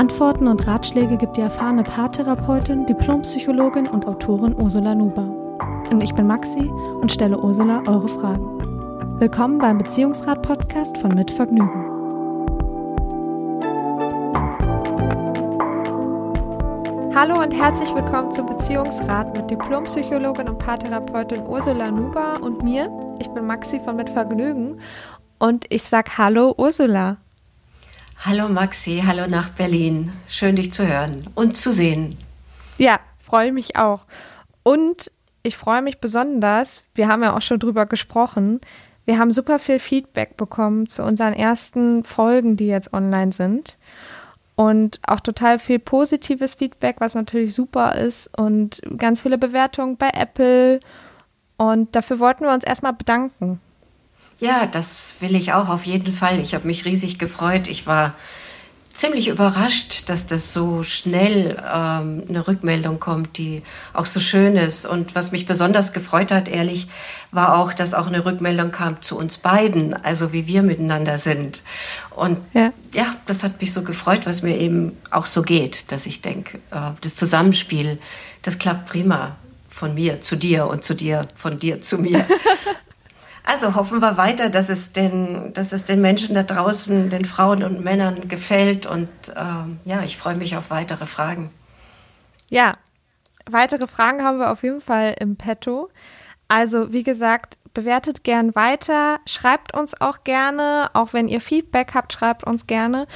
Antworten und Ratschläge gibt die erfahrene Paartherapeutin, Diplompsychologin und Autorin Ursula Nuber. Und ich bin Maxi und stelle Ursula eure Fragen. Willkommen beim Beziehungsrat-Podcast von Mit Vergnügen. Hallo und herzlich willkommen zum Beziehungsrat mit Diplompsychologin und Paartherapeutin Ursula Nuber und mir. Ich bin Maxi von Mit Vergnügen und ich sag Hallo Ursula. Hallo Maxi, hallo nach Berlin. Schön dich zu hören und zu sehen. Ja, freue mich auch. Und ich freue mich besonders, wir haben ja auch schon drüber gesprochen, wir haben super viel Feedback bekommen zu unseren ersten Folgen, die jetzt online sind. Und auch total viel positives Feedback, was natürlich super ist. Und ganz viele Bewertungen bei Apple. Und dafür wollten wir uns erstmal bedanken. Ja, das will ich auch auf jeden Fall. Ich habe mich riesig gefreut. Ich war ziemlich überrascht, dass das so schnell ähm, eine Rückmeldung kommt, die auch so schön ist. Und was mich besonders gefreut hat, ehrlich, war auch, dass auch eine Rückmeldung kam zu uns beiden, also wie wir miteinander sind. Und ja, ja das hat mich so gefreut, was mir eben auch so geht, dass ich denke, äh, das Zusammenspiel, das klappt prima von mir zu dir und zu dir, von dir zu mir. Also hoffen wir weiter, dass es den, dass es den Menschen da draußen, den Frauen und Männern gefällt. Und ähm, ja, ich freue mich auf weitere Fragen. Ja, weitere Fragen haben wir auf jeden Fall im Petto. Also wie gesagt, bewertet gern weiter, schreibt uns auch gerne, auch wenn ihr Feedback habt, schreibt uns gerne.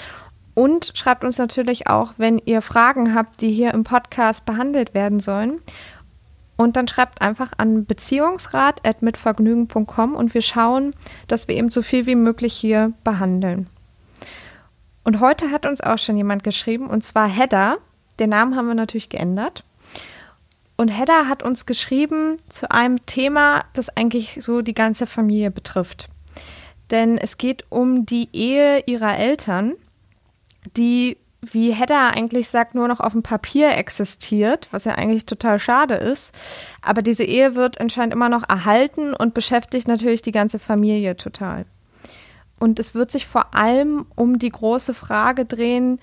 Und schreibt uns natürlich auch, wenn ihr Fragen habt, die hier im Podcast behandelt werden sollen. Und dann schreibt einfach an beziehungsrat.mitvergnügen.com und wir schauen, dass wir eben so viel wie möglich hier behandeln. Und heute hat uns auch schon jemand geschrieben, und zwar Hedda. Den Namen haben wir natürlich geändert. Und Hedda hat uns geschrieben zu einem Thema, das eigentlich so die ganze Familie betrifft. Denn es geht um die Ehe ihrer Eltern, die wie Hedda eigentlich sagt, nur noch auf dem Papier existiert, was ja eigentlich total schade ist. Aber diese Ehe wird anscheinend immer noch erhalten und beschäftigt natürlich die ganze Familie total. Und es wird sich vor allem um die große Frage drehen,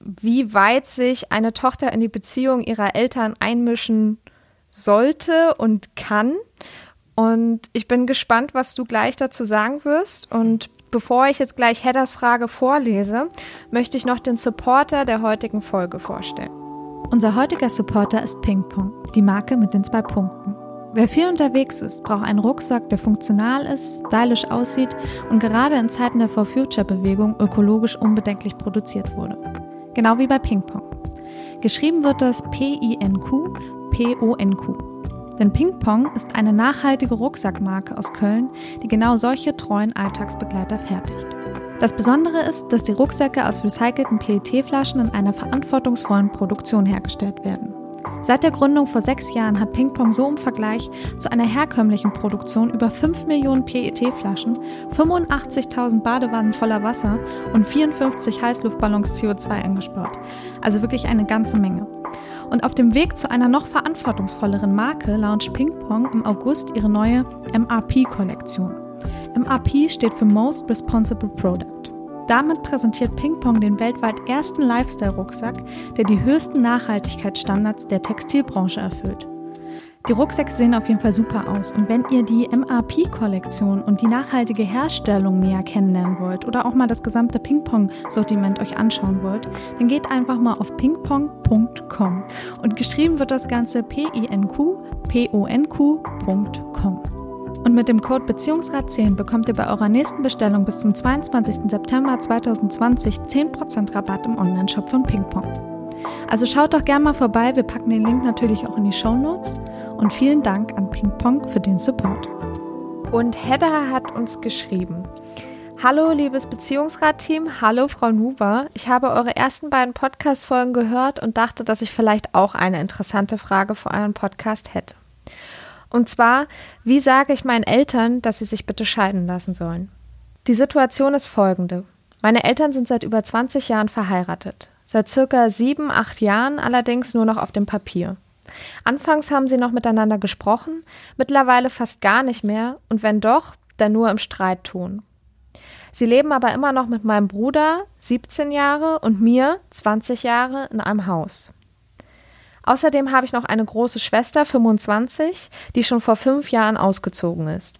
wie weit sich eine Tochter in die Beziehung ihrer Eltern einmischen sollte und kann. Und ich bin gespannt, was du gleich dazu sagen wirst. Und Bevor ich jetzt gleich Hedders Frage vorlese, möchte ich noch den Supporter der heutigen Folge vorstellen. Unser heutiger Supporter ist Pingpong, die Marke mit den zwei Punkten. Wer viel unterwegs ist, braucht einen Rucksack, der funktional ist, stylisch aussieht und gerade in Zeiten der For Future Bewegung ökologisch unbedenklich produziert wurde. Genau wie bei Pingpong. Geschrieben wird das P-I-N-Q, P-O-N-Q. Denn Ping Pong ist eine nachhaltige Rucksackmarke aus Köln, die genau solche treuen Alltagsbegleiter fertigt. Das Besondere ist, dass die Rucksäcke aus recycelten PET-Flaschen in einer verantwortungsvollen Produktion hergestellt werden. Seit der Gründung vor sechs Jahren hat Pingpong so im Vergleich zu einer herkömmlichen Produktion über 5 Millionen PET-Flaschen, 85.000 Badewannen voller Wasser und 54 Heißluftballons CO2 eingespart. Also wirklich eine ganze Menge. Und auf dem Weg zu einer noch verantwortungsvolleren Marke launcht Pingpong im August ihre neue MRP-Kollektion. MRP steht für Most Responsible Product. Damit präsentiert Pingpong den weltweit ersten Lifestyle-Rucksack, der die höchsten Nachhaltigkeitsstandards der Textilbranche erfüllt. Die Rucksäcke sehen auf jeden Fall super aus und wenn ihr die MRP-Kollektion und die nachhaltige Herstellung näher kennenlernen wollt oder auch mal das gesamte Ping-Pong-Sortiment euch anschauen wollt, dann geht einfach mal auf pingpong.com und geschrieben wird das Ganze P-I-N-Q-P-O-N-Q.com. Und mit dem Code Beziehungsrat 10 bekommt ihr bei eurer nächsten Bestellung bis zum 22. September 2020 10% Rabatt im Onlineshop von Pingpong. Also schaut doch gerne mal vorbei, wir packen den Link natürlich auch in die Show Notes und vielen Dank an Ping Pong für den Support. Und Hedda hat uns geschrieben. Hallo, liebes Beziehungsrat-Team. Hallo, Frau Nuber. Ich habe eure ersten beiden Podcast-Folgen gehört und dachte, dass ich vielleicht auch eine interessante Frage für euren Podcast hätte. Und zwar, wie sage ich meinen Eltern, dass sie sich bitte scheiden lassen sollen? Die Situation ist folgende. Meine Eltern sind seit über 20 Jahren verheiratet. Seit circa sieben, acht Jahren allerdings nur noch auf dem Papier. Anfangs haben sie noch miteinander gesprochen, mittlerweile fast gar nicht mehr und wenn doch, dann nur im Streitton. Sie leben aber immer noch mit meinem Bruder, 17 Jahre, und mir, 20 Jahre, in einem Haus. Außerdem habe ich noch eine große Schwester, 25, die schon vor fünf Jahren ausgezogen ist.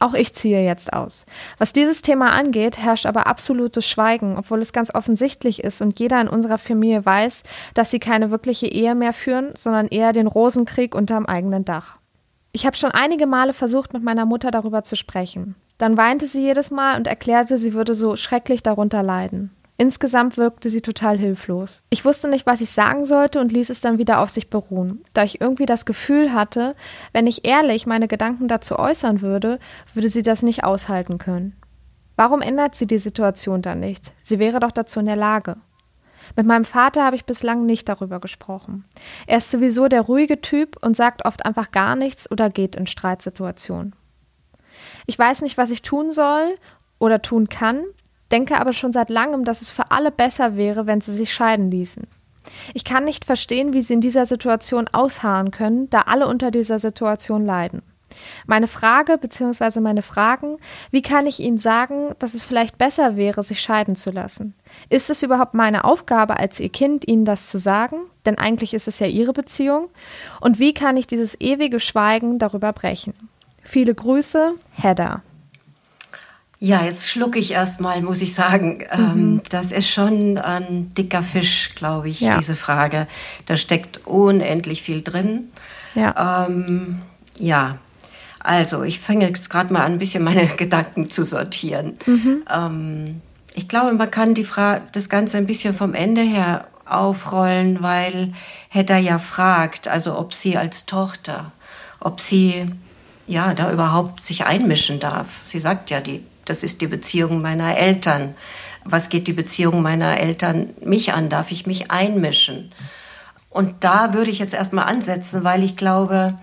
Auch ich ziehe jetzt aus. Was dieses Thema angeht, herrscht aber absolutes Schweigen, obwohl es ganz offensichtlich ist und jeder in unserer Familie weiß, dass sie keine wirkliche Ehe mehr führen, sondern eher den Rosenkrieg unterm eigenen Dach. Ich habe schon einige Male versucht, mit meiner Mutter darüber zu sprechen. Dann weinte sie jedes Mal und erklärte, sie würde so schrecklich darunter leiden. Insgesamt wirkte sie total hilflos. Ich wusste nicht, was ich sagen sollte und ließ es dann wieder auf sich beruhen, da ich irgendwie das Gefühl hatte, wenn ich ehrlich meine Gedanken dazu äußern würde, würde sie das nicht aushalten können. Warum ändert sie die Situation dann nicht? Sie wäre doch dazu in der Lage. Mit meinem Vater habe ich bislang nicht darüber gesprochen. Er ist sowieso der ruhige Typ und sagt oft einfach gar nichts oder geht in Streitsituationen. Ich weiß nicht, was ich tun soll oder tun kann, denke aber schon seit langem, dass es für alle besser wäre, wenn sie sich scheiden ließen. Ich kann nicht verstehen, wie sie in dieser Situation ausharren können, da alle unter dieser Situation leiden. Meine Frage bzw. meine Fragen, wie kann ich Ihnen sagen, dass es vielleicht besser wäre, sich scheiden zu lassen? Ist es überhaupt meine Aufgabe als Ihr Kind, Ihnen das zu sagen? Denn eigentlich ist es ja Ihre Beziehung. Und wie kann ich dieses ewige Schweigen darüber brechen? Viele Grüße, Hedda. Ja, jetzt schlucke ich erstmal, muss ich sagen. Ähm, mhm. das ist schon ein dicker Fisch, glaube ich, ja. diese Frage. Da steckt unendlich viel drin. Ja. Ähm, ja. Also, ich fange jetzt gerade mal an, ein bisschen meine Gedanken zu sortieren. Mhm. Ähm, ich glaube, man kann die Fra das Ganze ein bisschen vom Ende her aufrollen, weil Hedda ja fragt, also ob sie als Tochter, ob sie ja, da überhaupt sich einmischen darf. Sie sagt ja, die, das ist die Beziehung meiner Eltern. Was geht die Beziehung meiner Eltern mich an? Darf ich mich einmischen? Und da würde ich jetzt erstmal ansetzen, weil ich glaube,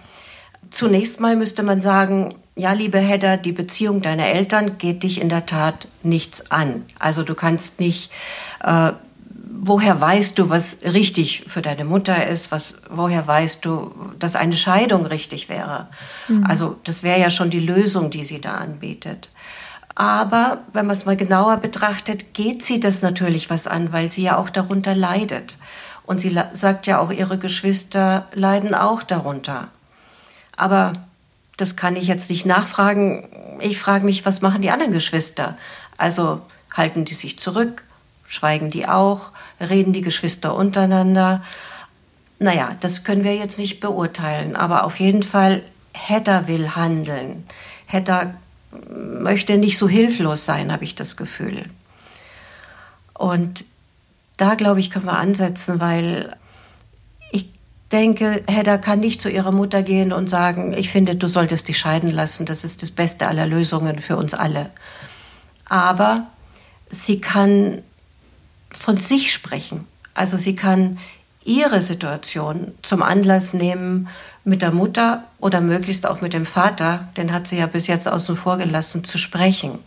zunächst mal müsste man sagen, ja, liebe Hedda, die Beziehung deiner Eltern geht dich in der Tat nichts an. Also du kannst nicht äh, woher weißt du, was richtig für deine Mutter ist? Was, woher weißt du, dass eine Scheidung richtig wäre? Mhm. Also das wäre ja schon die Lösung, die sie da anbietet. Aber wenn man es mal genauer betrachtet, geht sie das natürlich was an, weil sie ja auch darunter leidet. Und sie sagt ja auch, ihre Geschwister leiden auch darunter. Aber das kann ich jetzt nicht nachfragen. Ich frage mich, was machen die anderen Geschwister? Also halten die sich zurück? Schweigen die auch? Reden die Geschwister untereinander? Naja, das können wir jetzt nicht beurteilen, aber auf jeden Fall, Hedda will handeln. Hedda möchte nicht so hilflos sein, habe ich das Gefühl. Und da, glaube ich, können wir ansetzen, weil ich denke, Hedda kann nicht zu ihrer Mutter gehen und sagen, ich finde, du solltest dich scheiden lassen, das ist das Beste aller Lösungen für uns alle. Aber sie kann von sich sprechen. Also sie kann ihre Situation zum Anlass nehmen, mit der Mutter oder möglichst auch mit dem Vater, den hat sie ja bis jetzt außen vor gelassen, zu sprechen.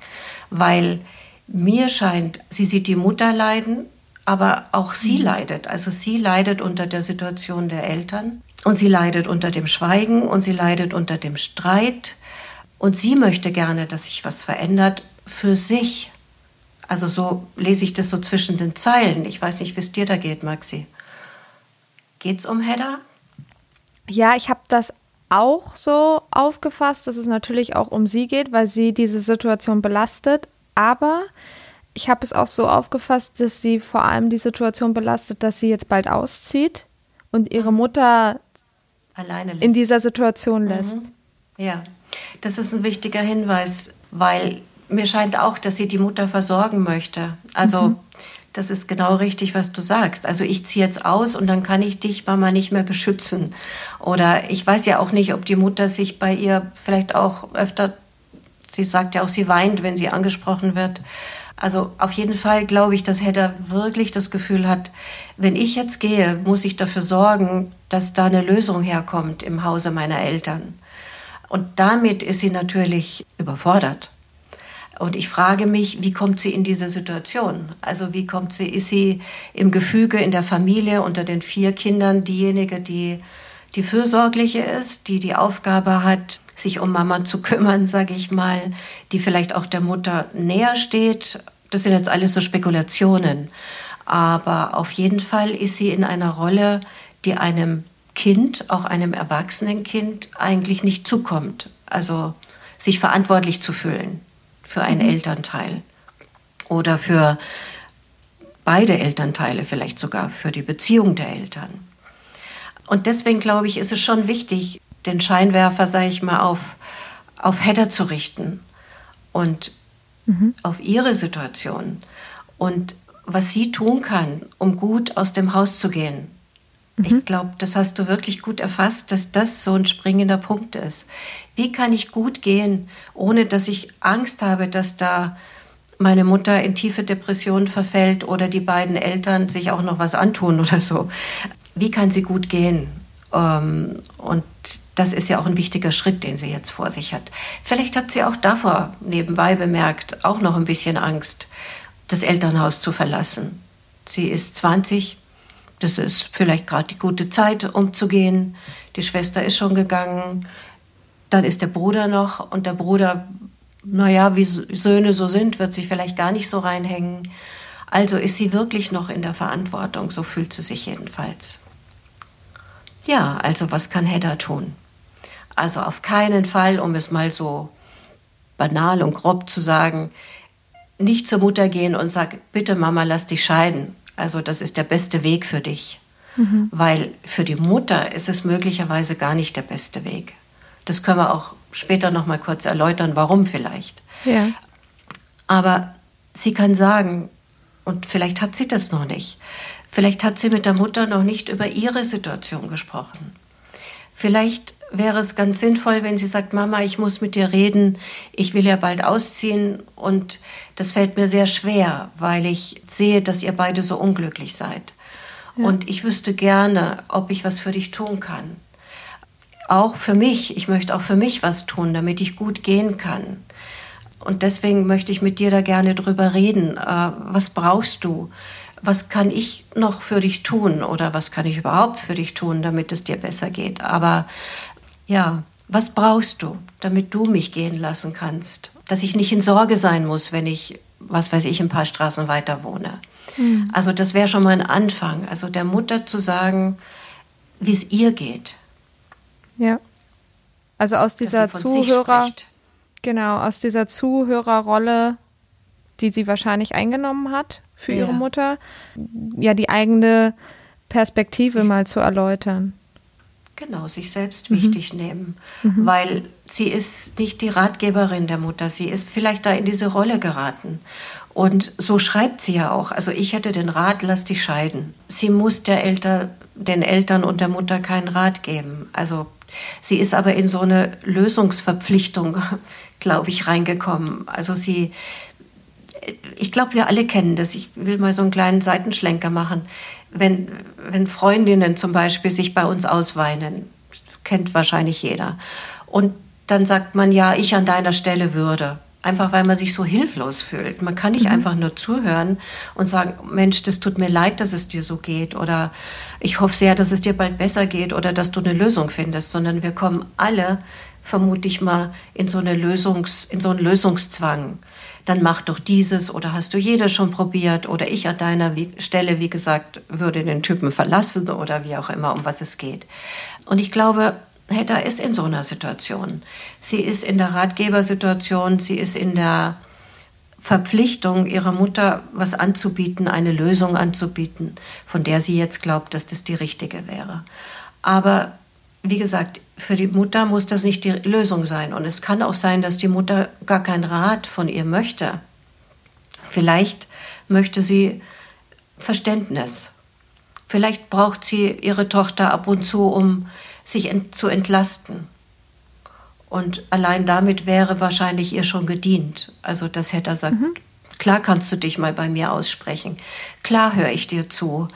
Weil mir scheint, sie sieht die Mutter leiden, aber auch sie mhm. leidet. Also sie leidet unter der Situation der Eltern und sie leidet unter dem Schweigen und sie leidet unter dem Streit. Und sie möchte gerne, dass sich was verändert für sich. Also so lese ich das so zwischen den Zeilen. Ich weiß nicht, wie es dir da geht, Maxi. Geht's um Hedda? Ja, ich habe das auch so aufgefasst, dass es natürlich auch um sie geht, weil sie diese Situation belastet. Aber ich habe es auch so aufgefasst, dass sie vor allem die Situation belastet, dass sie jetzt bald auszieht und ihre Mutter alleine lässt. in dieser Situation lässt. Mhm. Ja, das ist ein wichtiger Hinweis, weil mir scheint auch, dass sie die Mutter versorgen möchte. Also mhm. Das ist genau richtig, was du sagst. Also ich ziehe jetzt aus und dann kann ich dich, Mama, nicht mehr beschützen. Oder ich weiß ja auch nicht, ob die Mutter sich bei ihr vielleicht auch öfter Sie sagt ja auch, sie weint, wenn sie angesprochen wird. Also auf jeden Fall glaube ich, dass Hedda wirklich das Gefühl hat, wenn ich jetzt gehe, muss ich dafür sorgen, dass da eine Lösung herkommt im Hause meiner Eltern. Und damit ist sie natürlich überfordert. Und ich frage mich, wie kommt sie in diese Situation? Also wie kommt sie, ist sie im Gefüge in der Familie unter den vier Kindern diejenige, die die fürsorgliche ist, die die Aufgabe hat, sich um Mama zu kümmern, sage ich mal, die vielleicht auch der Mutter näher steht. Das sind jetzt alles so Spekulationen. Aber auf jeden Fall ist sie in einer Rolle, die einem Kind, auch einem erwachsenen Kind, eigentlich nicht zukommt. Also sich verantwortlich zu fühlen für einen mhm. Elternteil oder für beide Elternteile, vielleicht sogar für die Beziehung der Eltern. Und deswegen glaube ich, ist es schon wichtig, den Scheinwerfer, sage ich mal, auf, auf Hedda zu richten und mhm. auf ihre Situation und was sie tun kann, um gut aus dem Haus zu gehen. Mhm. Ich glaube, das hast du wirklich gut erfasst, dass das so ein springender Punkt ist. Wie kann ich gut gehen, ohne dass ich Angst habe, dass da meine Mutter in tiefe Depression verfällt oder die beiden Eltern sich auch noch was antun oder so. Wie kann sie gut gehen? Ähm, und das ist ja auch ein wichtiger Schritt, den sie jetzt vor sich hat. Vielleicht hat sie auch davor nebenbei bemerkt, auch noch ein bisschen Angst, das Elternhaus zu verlassen. Sie ist 20, das ist vielleicht gerade die gute Zeit, um zu gehen. Die Schwester ist schon gegangen. Dann ist der Bruder noch und der Bruder, naja, wie Söhne so sind, wird sich vielleicht gar nicht so reinhängen. Also ist sie wirklich noch in der Verantwortung, so fühlt sie sich jedenfalls. Ja, also was kann Hedda tun? Also auf keinen Fall, um es mal so banal und grob zu sagen, nicht zur Mutter gehen und sagen, bitte Mama, lass dich scheiden. Also das ist der beste Weg für dich. Mhm. Weil für die Mutter ist es möglicherweise gar nicht der beste Weg. Das können wir auch später noch mal kurz erläutern, warum vielleicht. Ja. Aber sie kann sagen, und vielleicht hat sie das noch nicht, vielleicht hat sie mit der Mutter noch nicht über ihre Situation gesprochen. Vielleicht wäre es ganz sinnvoll, wenn sie sagt, Mama, ich muss mit dir reden, ich will ja bald ausziehen und das fällt mir sehr schwer, weil ich sehe, dass ihr beide so unglücklich seid. Ja. Und ich wüsste gerne, ob ich was für dich tun kann. Auch für mich, ich möchte auch für mich was tun, damit ich gut gehen kann. Und deswegen möchte ich mit dir da gerne drüber reden. Äh, was brauchst du? was kann ich noch für dich tun oder was kann ich überhaupt für dich tun, damit es dir besser geht. Aber ja, was brauchst du, damit du mich gehen lassen kannst? Dass ich nicht in Sorge sein muss, wenn ich, was weiß ich, ein paar Straßen weiter wohne. Mhm. Also das wäre schon mal ein Anfang. Also der Mutter zu sagen, wie es ihr geht. Ja. Also aus dieser Zuhörer, genau, aus dieser Zuhörerrolle, die sie wahrscheinlich eingenommen hat für ja. ihre Mutter, ja, die eigene Perspektive mal zu erläutern. Genau, sich selbst mhm. wichtig nehmen, mhm. weil sie ist nicht die Ratgeberin der Mutter, sie ist vielleicht da in diese Rolle geraten. Und so schreibt sie ja auch. Also ich hätte den Rat, lass dich scheiden. Sie muss der Elter, den Eltern und der Mutter keinen Rat geben. Also sie ist aber in so eine Lösungsverpflichtung, glaube ich, reingekommen. Also sie, ich glaube, wir alle kennen das. Ich will mal so einen kleinen Seitenschlenker machen wenn, wenn Freundinnen zum Beispiel sich bei uns ausweinen, kennt wahrscheinlich jeder. Und dann sagt man, ja, ich an deiner Stelle würde. Einfach weil man sich so hilflos fühlt. Man kann nicht mhm. einfach nur zuhören und sagen, Mensch, das tut mir leid, dass es dir so geht. Oder ich hoffe sehr, dass es dir bald besser geht oder dass du eine Lösung findest. Sondern wir kommen alle, vermute ich mal, in so, eine Lösungs, in so einen Lösungszwang dann mach doch dieses oder hast du jeder schon probiert oder ich an deiner Stelle, wie gesagt, würde den Typen verlassen oder wie auch immer, um was es geht. Und ich glaube, Hedda ist in so einer Situation. Sie ist in der Ratgebersituation, sie ist in der Verpflichtung, ihrer Mutter was anzubieten, eine Lösung anzubieten, von der sie jetzt glaubt, dass das die richtige wäre. Aber wie gesagt, für die Mutter muss das nicht die Lösung sein. Und es kann auch sein, dass die Mutter gar keinen Rat von ihr möchte. Vielleicht möchte sie Verständnis. Vielleicht braucht sie ihre Tochter ab und zu, um sich ent zu entlasten. Und allein damit wäre wahrscheinlich ihr schon gedient. Also, dass Hedda sagt, mhm. klar kannst du dich mal bei mir aussprechen. Klar höre ich dir zu.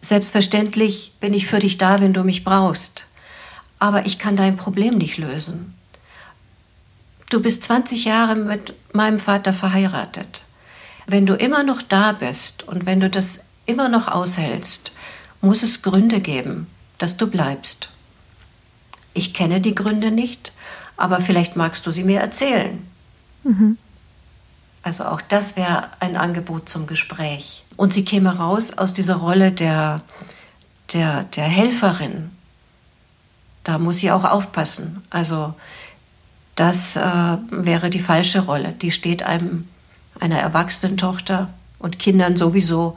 Selbstverständlich bin ich für dich da, wenn du mich brauchst. Aber ich kann dein Problem nicht lösen. Du bist 20 Jahre mit meinem Vater verheiratet. Wenn du immer noch da bist und wenn du das immer noch aushältst, muss es Gründe geben, dass du bleibst. Ich kenne die Gründe nicht, aber vielleicht magst du sie mir erzählen. Mhm. Also auch das wäre ein Angebot zum Gespräch. Und sie käme raus aus dieser Rolle der, der, der Helferin. Da muss sie auch aufpassen. Also das äh, wäre die falsche Rolle. Die steht einem einer erwachsenen Tochter und Kindern sowieso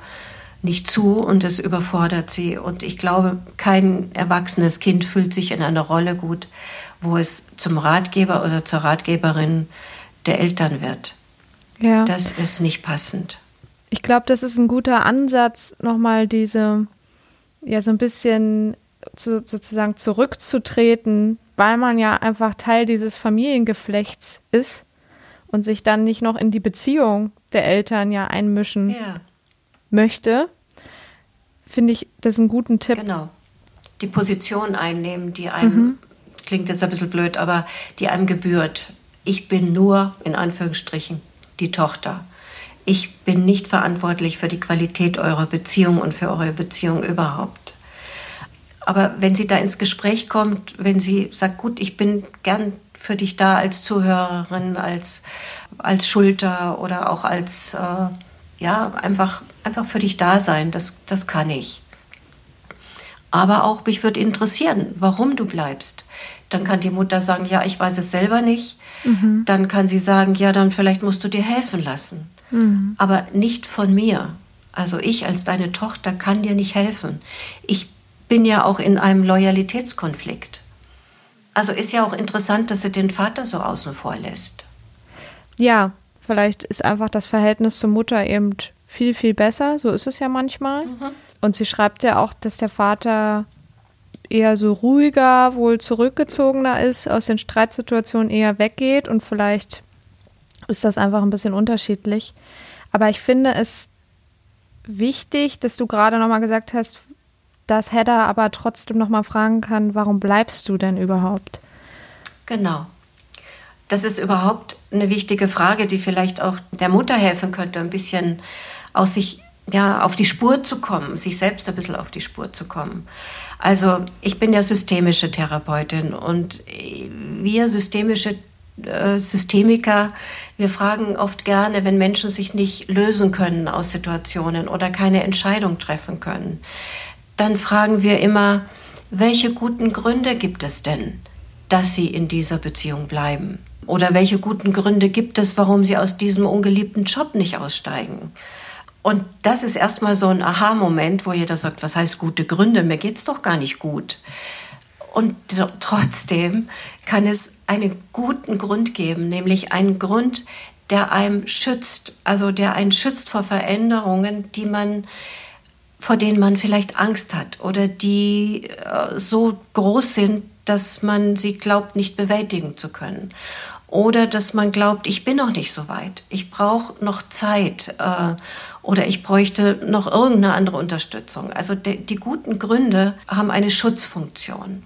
nicht zu und es überfordert sie. Und ich glaube, kein erwachsenes Kind fühlt sich in einer Rolle gut, wo es zum Ratgeber oder zur Ratgeberin der Eltern wird. Ja. Das ist nicht passend. Ich glaube, das ist ein guter Ansatz, nochmal diese, ja, so ein bisschen zu, sozusagen zurückzutreten, weil man ja einfach Teil dieses Familiengeflechts ist und sich dann nicht noch in die Beziehung der Eltern ja einmischen ja möchte, finde ich das einen guten Tipp. Genau. Die Position einnehmen, die einem, mhm. klingt jetzt ein bisschen blöd, aber die einem gebührt. Ich bin nur, in Anführungsstrichen, die Tochter. Ich bin nicht verantwortlich für die Qualität eurer Beziehung und für eure Beziehung überhaupt. Aber wenn sie da ins Gespräch kommt, wenn sie sagt, gut, ich bin gern für dich da als Zuhörerin, als, als Schulter oder auch als, äh, ja, einfach einfach für dich da sein, das, das kann ich. Aber auch mich würde interessieren, warum du bleibst. Dann kann die Mutter sagen, ja, ich weiß es selber nicht. Mhm. Dann kann sie sagen, ja, dann vielleicht musst du dir helfen lassen. Mhm. Aber nicht von mir. Also ich als deine Tochter kann dir nicht helfen. Ich bin ja auch in einem Loyalitätskonflikt. Also ist ja auch interessant, dass sie den Vater so außen vor lässt. Ja, vielleicht ist einfach das Verhältnis zur Mutter eben viel, viel besser. So ist es ja manchmal. Mhm. Und sie schreibt ja auch, dass der Vater eher so ruhiger, wohl zurückgezogener ist, aus den Streitsituationen eher weggeht und vielleicht ist das einfach ein bisschen unterschiedlich. Aber ich finde es wichtig, dass du gerade nochmal gesagt hast, dass Hedda aber trotzdem nochmal fragen kann, warum bleibst du denn überhaupt? Genau. Das ist überhaupt eine wichtige Frage, die vielleicht auch der Mutter helfen könnte, ein bisschen aus sich ja, auf die Spur zu kommen, sich selbst ein bisschen auf die Spur zu kommen. Also ich bin ja systemische Therapeutin und wir systemische äh, Systemiker, wir fragen oft gerne, wenn Menschen sich nicht lösen können aus Situationen oder keine Entscheidung treffen können, dann fragen wir immer, welche guten Gründe gibt es denn, dass sie in dieser Beziehung bleiben? Oder welche guten Gründe gibt es, warum sie aus diesem ungeliebten Job nicht aussteigen? Und das ist erstmal so ein Aha-Moment, wo jeder sagt, was heißt gute Gründe? Mir geht's doch gar nicht gut. Und trotzdem kann es einen guten Grund geben, nämlich einen Grund, der einem schützt, also der einen schützt vor Veränderungen, die man, vor denen man vielleicht Angst hat oder die äh, so groß sind, dass man sie glaubt, nicht bewältigen zu können. Oder dass man glaubt, ich bin noch nicht so weit, ich brauche noch Zeit. Äh, oder ich bräuchte noch irgendeine andere Unterstützung. Also die guten Gründe haben eine Schutzfunktion.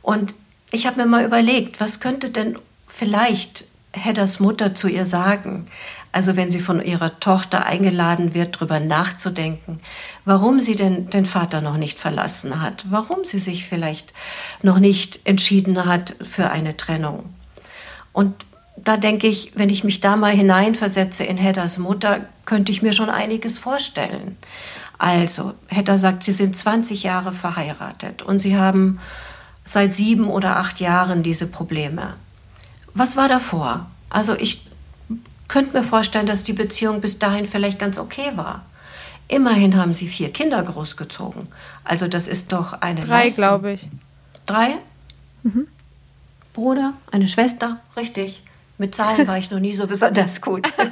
Und ich habe mir mal überlegt, was könnte denn vielleicht Hedders Mutter zu ihr sagen? Also wenn sie von ihrer Tochter eingeladen wird, darüber nachzudenken, warum sie denn den Vater noch nicht verlassen hat, warum sie sich vielleicht noch nicht entschieden hat für eine Trennung. Und da denke ich, wenn ich mich da mal hineinversetze in Hedders Mutter, könnte ich mir schon einiges vorstellen. Also, Hedda sagt, sie sind 20 Jahre verheiratet und sie haben seit sieben oder acht Jahren diese Probleme. Was war davor? Also, ich könnte mir vorstellen, dass die Beziehung bis dahin vielleicht ganz okay war. Immerhin haben sie vier Kinder großgezogen. Also, das ist doch eine. Drei, glaube ich. Drei? Mhm. Bruder, eine Schwester, richtig. Mit Zahlen war ich noch nie so besonders gut.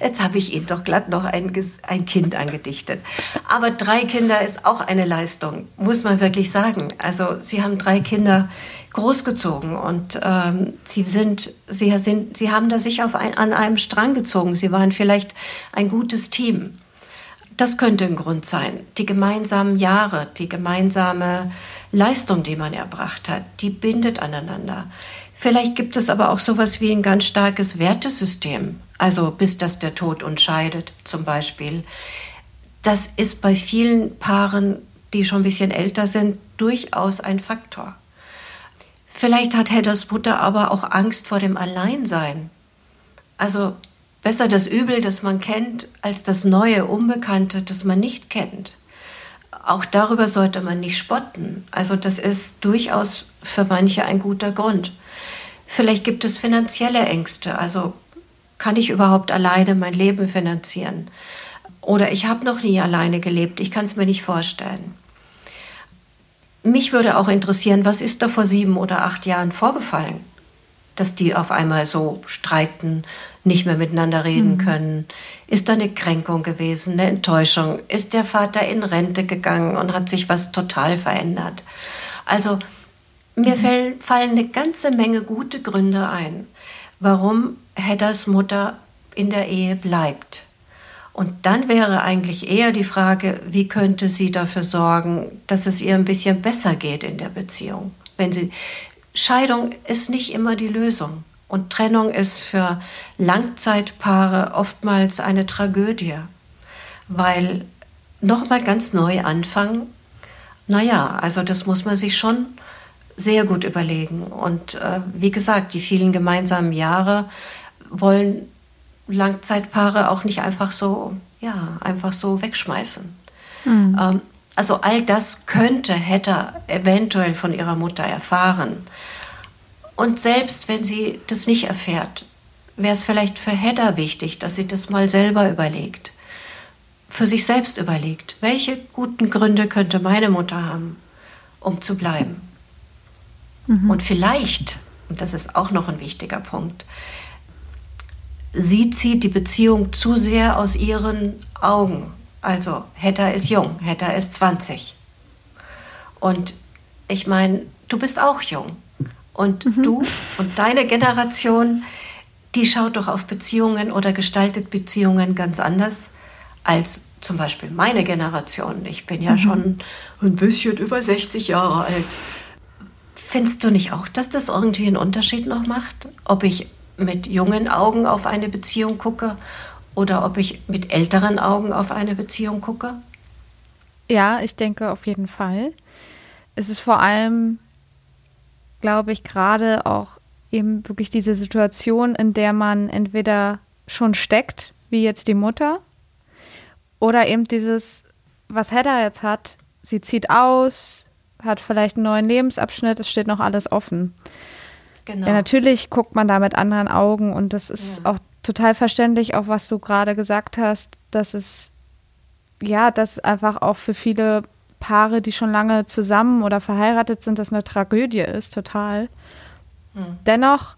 Jetzt habe ich Ihnen doch glatt noch ein, ein Kind angedichtet. Aber drei Kinder ist auch eine Leistung, muss man wirklich sagen. Also Sie haben drei Kinder großgezogen und ähm, sie sind, sie sind, sie haben da sich auf ein, an einem Strang gezogen. Sie waren vielleicht ein gutes Team. Das könnte ein Grund sein. Die gemeinsamen Jahre, die gemeinsame Leistung, die man erbracht hat, die bindet aneinander. Vielleicht gibt es aber auch sowas wie ein ganz starkes Wertesystem, also bis das der Tod uns scheidet zum Beispiel. Das ist bei vielen Paaren, die schon ein bisschen älter sind, durchaus ein Faktor. Vielleicht hat Hedders Mutter aber auch Angst vor dem Alleinsein. Also besser das Übel, das man kennt, als das neue, Unbekannte, das man nicht kennt. Auch darüber sollte man nicht spotten. Also das ist durchaus für manche ein guter Grund. Vielleicht gibt es finanzielle Ängste. Also kann ich überhaupt alleine mein Leben finanzieren? Oder ich habe noch nie alleine gelebt. Ich kann es mir nicht vorstellen. Mich würde auch interessieren, was ist da vor sieben oder acht Jahren vorgefallen? Dass die auf einmal so streiten, nicht mehr miteinander reden mhm. können. Ist da eine Kränkung gewesen, eine Enttäuschung? Ist der Vater in Rente gegangen und hat sich was total verändert? Also mir mhm. fallen eine ganze Menge gute Gründe ein, warum Hedders Mutter in der Ehe bleibt. Und dann wäre eigentlich eher die Frage, wie könnte sie dafür sorgen, dass es ihr ein bisschen besser geht in der Beziehung. Wenn sie Scheidung ist nicht immer die Lösung und Trennung ist für Langzeitpaare oftmals eine Tragödie, weil nochmal ganz neu anfangen. Naja, also das muss man sich schon sehr gut überlegen. Und äh, wie gesagt, die vielen gemeinsamen Jahre wollen Langzeitpaare auch nicht einfach so, ja, einfach so wegschmeißen. Mhm. Ähm, also all das könnte, hätte eventuell von ihrer Mutter erfahren. Und selbst wenn sie das nicht erfährt, wäre es vielleicht für Hedda wichtig, dass sie das mal selber überlegt. Für sich selbst überlegt, welche guten Gründe könnte meine Mutter haben, um zu bleiben. Mhm. Und vielleicht, und das ist auch noch ein wichtiger Punkt, sie zieht die Beziehung zu sehr aus ihren Augen. Also Hedda ist jung, Hedda ist 20. Und ich meine, du bist auch jung. Und mhm. du und deine Generation, die schaut doch auf Beziehungen oder gestaltet Beziehungen ganz anders als zum Beispiel meine Generation. Ich bin ja mhm. schon ein bisschen über 60 Jahre alt. Findest du nicht auch, dass das irgendwie einen Unterschied noch macht? Ob ich mit jungen Augen auf eine Beziehung gucke oder ob ich mit älteren Augen auf eine Beziehung gucke? Ja, ich denke auf jeden Fall. Es ist vor allem, glaube ich, gerade auch eben wirklich diese Situation, in der man entweder schon steckt, wie jetzt die Mutter, oder eben dieses, was Hedda jetzt hat, sie zieht aus, hat vielleicht einen neuen Lebensabschnitt, es steht noch alles offen. Genau. Ja, natürlich guckt man da mit anderen Augen und das ist ja. auch total verständlich, auch was du gerade gesagt hast, dass es ja, dass einfach auch für viele Paare, die schon lange zusammen oder verheiratet sind, das eine Tragödie ist, total. Hm. Dennoch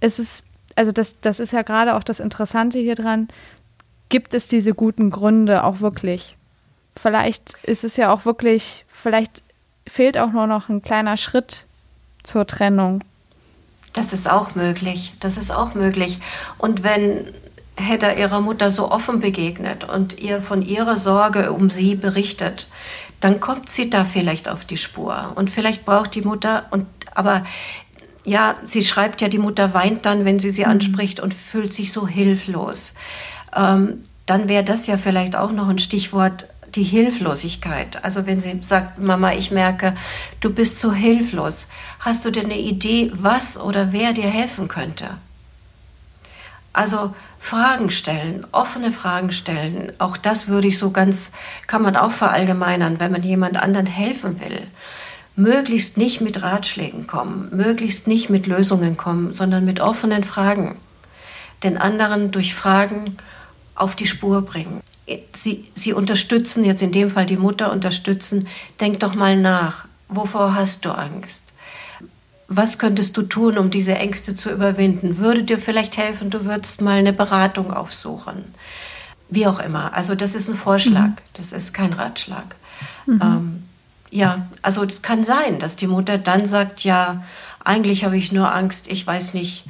ist es, also das, das ist ja gerade auch das Interessante hier dran, gibt es diese guten Gründe auch wirklich? Vielleicht ist es ja auch wirklich, vielleicht fehlt auch nur noch ein kleiner Schritt zur Trennung. Das ist auch möglich. Das ist auch möglich. Und wenn Hedda ihrer Mutter so offen begegnet und ihr von ihrer Sorge um sie berichtet, dann kommt sie da vielleicht auf die Spur. Und vielleicht braucht die Mutter, und aber ja, sie schreibt ja, die Mutter weint dann, wenn sie sie mhm. anspricht und fühlt sich so hilflos. Ähm, dann wäre das ja vielleicht auch noch ein Stichwort, die Hilflosigkeit. Also wenn sie sagt, Mama, ich merke, du bist so hilflos, hast du denn eine Idee, was oder wer dir helfen könnte? Also Fragen stellen, offene Fragen stellen, auch das würde ich so ganz, kann man auch verallgemeinern, wenn man jemand anderen helfen will. Möglichst nicht mit Ratschlägen kommen, möglichst nicht mit Lösungen kommen, sondern mit offenen Fragen. Den anderen durch Fragen auf die Spur bringen sie, sie unterstützen, jetzt in dem Fall die Mutter unterstützen, denk doch mal nach, wovor hast du Angst? was könntest du tun, um diese Ängste zu überwinden? Würde dir vielleicht helfen, du würdest mal eine Beratung aufsuchen? Wie auch immer. Also das ist ein Vorschlag, mhm. das ist kein Ratschlag. Mhm. Ähm, ja, also es kann sein, dass die Mutter dann sagt, ja, eigentlich habe ich nur Angst, ich weiß nicht,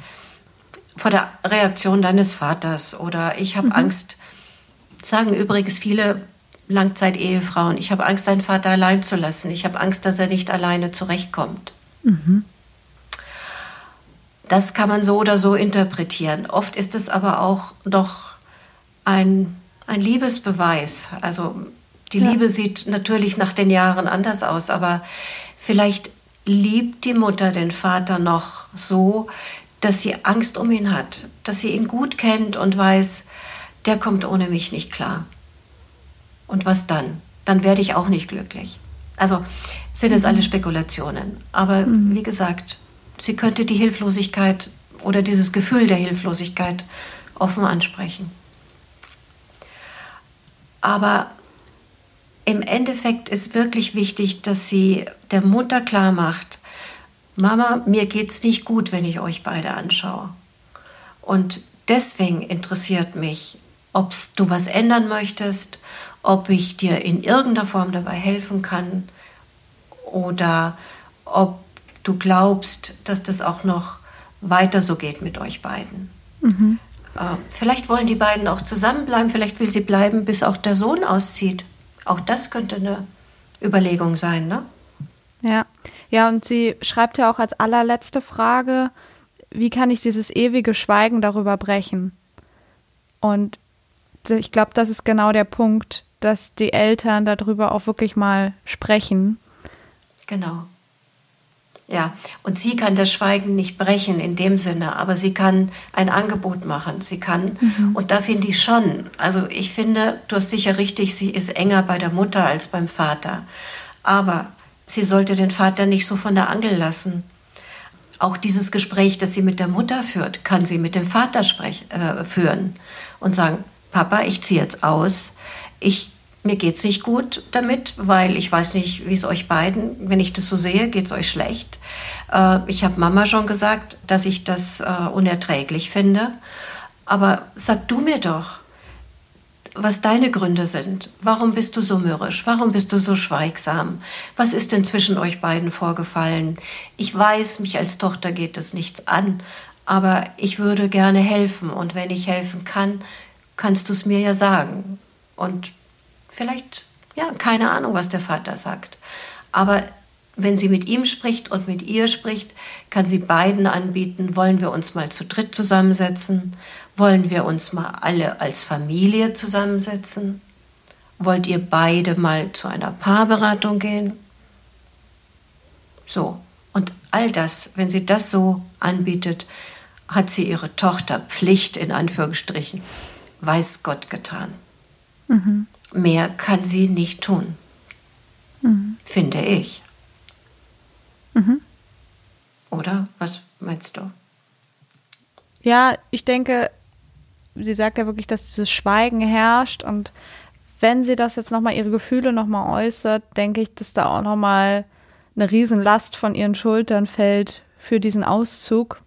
vor der Reaktion deines Vaters oder ich habe mhm. Angst, sagen übrigens viele Langzeit-Ehefrauen, ich habe Angst, deinen Vater allein zu lassen, ich habe Angst, dass er nicht alleine zurechtkommt. Mhm. Das kann man so oder so interpretieren. Oft ist es aber auch doch ein, ein Liebesbeweis. Also die ja. Liebe sieht natürlich nach den Jahren anders aus, aber vielleicht liebt die Mutter den Vater noch so, dass sie Angst um ihn hat, dass sie ihn gut kennt und weiß, der kommt ohne mich nicht klar. Und was dann? Dann werde ich auch nicht glücklich. Also sind es mhm. alle Spekulationen. Aber mhm. wie gesagt, sie könnte die Hilflosigkeit oder dieses Gefühl der Hilflosigkeit offen ansprechen. Aber im Endeffekt ist wirklich wichtig, dass sie der Mutter klar macht, Mama, mir geht's nicht gut, wenn ich euch beide anschaue. Und deswegen interessiert mich, ob du was ändern möchtest, ob ich dir in irgendeiner Form dabei helfen kann oder ob du glaubst, dass das auch noch weiter so geht mit euch beiden. Mhm. Äh, vielleicht wollen die beiden auch zusammenbleiben, vielleicht will sie bleiben, bis auch der Sohn auszieht. Auch das könnte eine Überlegung sein, ne? Ja. Ja, und sie schreibt ja auch als allerletzte Frage, wie kann ich dieses ewige Schweigen darüber brechen? Und ich glaube, das ist genau der Punkt, dass die Eltern darüber auch wirklich mal sprechen. Genau. Ja, und sie kann das Schweigen nicht brechen in dem Sinne, aber sie kann ein Angebot machen. Sie kann, mhm. und da finde ich schon, also ich finde, du hast sicher richtig, sie ist enger bei der Mutter als beim Vater. Aber sie sollte den Vater nicht so von der Angel lassen. Auch dieses Gespräch, das sie mit der Mutter führt, kann sie mit dem Vater sprech, äh, führen und sagen, Papa, ich ziehe jetzt aus. Ich mir es nicht gut damit, weil ich weiß nicht, wie es euch beiden, wenn ich das so sehe, geht es euch schlecht. Äh, ich habe Mama schon gesagt, dass ich das äh, unerträglich finde. Aber sag du mir doch, was deine Gründe sind. Warum bist du so mürrisch? Warum bist du so schweigsam? Was ist denn zwischen euch beiden vorgefallen? Ich weiß, mich als Tochter geht das nichts an, aber ich würde gerne helfen und wenn ich helfen kann, kannst du es mir ja sagen. Und vielleicht, ja, keine Ahnung, was der Vater sagt. Aber wenn sie mit ihm spricht und mit ihr spricht, kann sie beiden anbieten, wollen wir uns mal zu dritt zusammensetzen? Wollen wir uns mal alle als Familie zusammensetzen? Wollt ihr beide mal zu einer Paarberatung gehen? So, und all das, wenn sie das so anbietet, hat sie ihre Tochter Pflicht in Anführungsstrichen, weiß Gott getan. Mhm. Mehr kann sie nicht tun, mhm. finde ich. Mhm. Oder was meinst du? Ja, ich denke, sie sagt ja wirklich, dass dieses Schweigen herrscht und wenn sie das jetzt nochmal ihre Gefühle nochmal äußert, denke ich, dass da auch nochmal eine Riesenlast von ihren Schultern fällt für diesen Auszug.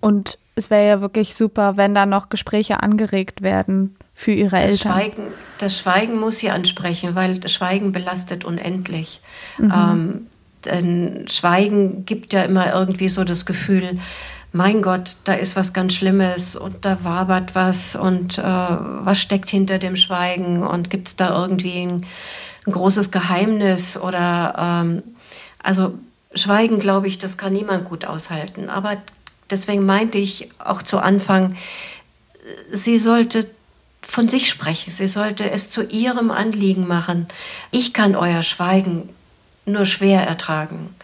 Und es wäre ja wirklich super, wenn da noch Gespräche angeregt werden für ihre das Eltern. Schweigen, das Schweigen muss sie ansprechen, weil das Schweigen belastet unendlich. Mhm. Ähm, denn Schweigen gibt ja immer irgendwie so das Gefühl, mein Gott, da ist was ganz Schlimmes und da wabert was und äh, was steckt hinter dem Schweigen und gibt es da irgendwie ein, ein, großes Geheimnis oder ähm, also Schweigen, glaube ich, das kann niemand gut aushalten. Aber deswegen meinte ich auch zu Anfang, sie sollte von sich sprechen. Sie sollte es zu ihrem Anliegen machen. Ich kann euer Schweigen nur schwer ertragen.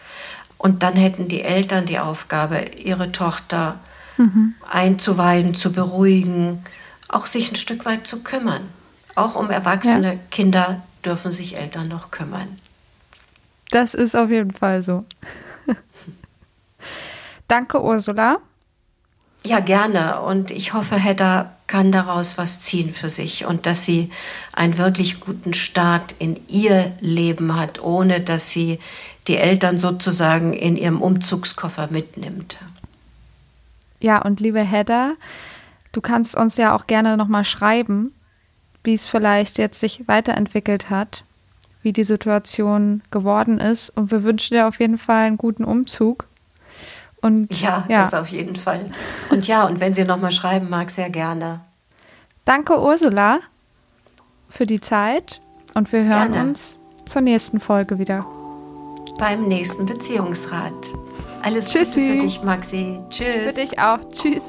Und dann hätten die Eltern die Aufgabe, ihre Tochter mhm. einzuweiden, zu beruhigen, auch sich ein Stück weit zu kümmern. Auch um erwachsene ja. Kinder dürfen sich Eltern noch kümmern. Das ist auf jeden Fall so. Danke, Ursula. Ja, gerne. Und ich hoffe, Hedda kann daraus was ziehen für sich und dass sie einen wirklich guten Start in ihr Leben hat, ohne dass sie die Eltern sozusagen in ihrem Umzugskoffer mitnimmt. Ja, und liebe Hedda, du kannst uns ja auch gerne nochmal schreiben, wie es vielleicht jetzt sich weiterentwickelt hat, wie die Situation geworden ist. Und wir wünschen dir auf jeden Fall einen guten Umzug. Und, ja, ja, das auf jeden Fall. Und ja, und wenn sie nochmal schreiben mag, sehr gerne. Danke, Ursula, für die Zeit. Und wir hören gerne. uns zur nächsten Folge wieder. Beim nächsten Beziehungsrat. Alles Tschüssi. Gute für dich, Maxi. Tschüss. Für dich auch. Tschüss.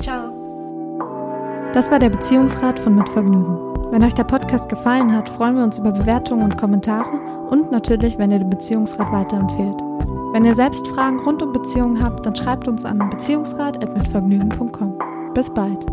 Ciao. Das war der Beziehungsrat von Mitvergnügen. Wenn euch der Podcast gefallen hat, freuen wir uns über Bewertungen und Kommentare und natürlich, wenn ihr den Beziehungsrat weiterempfehlt. Wenn ihr selbst Fragen rund um Beziehungen habt, dann schreibt uns an beziehungsrat.mitvergnügen.com. Bis bald.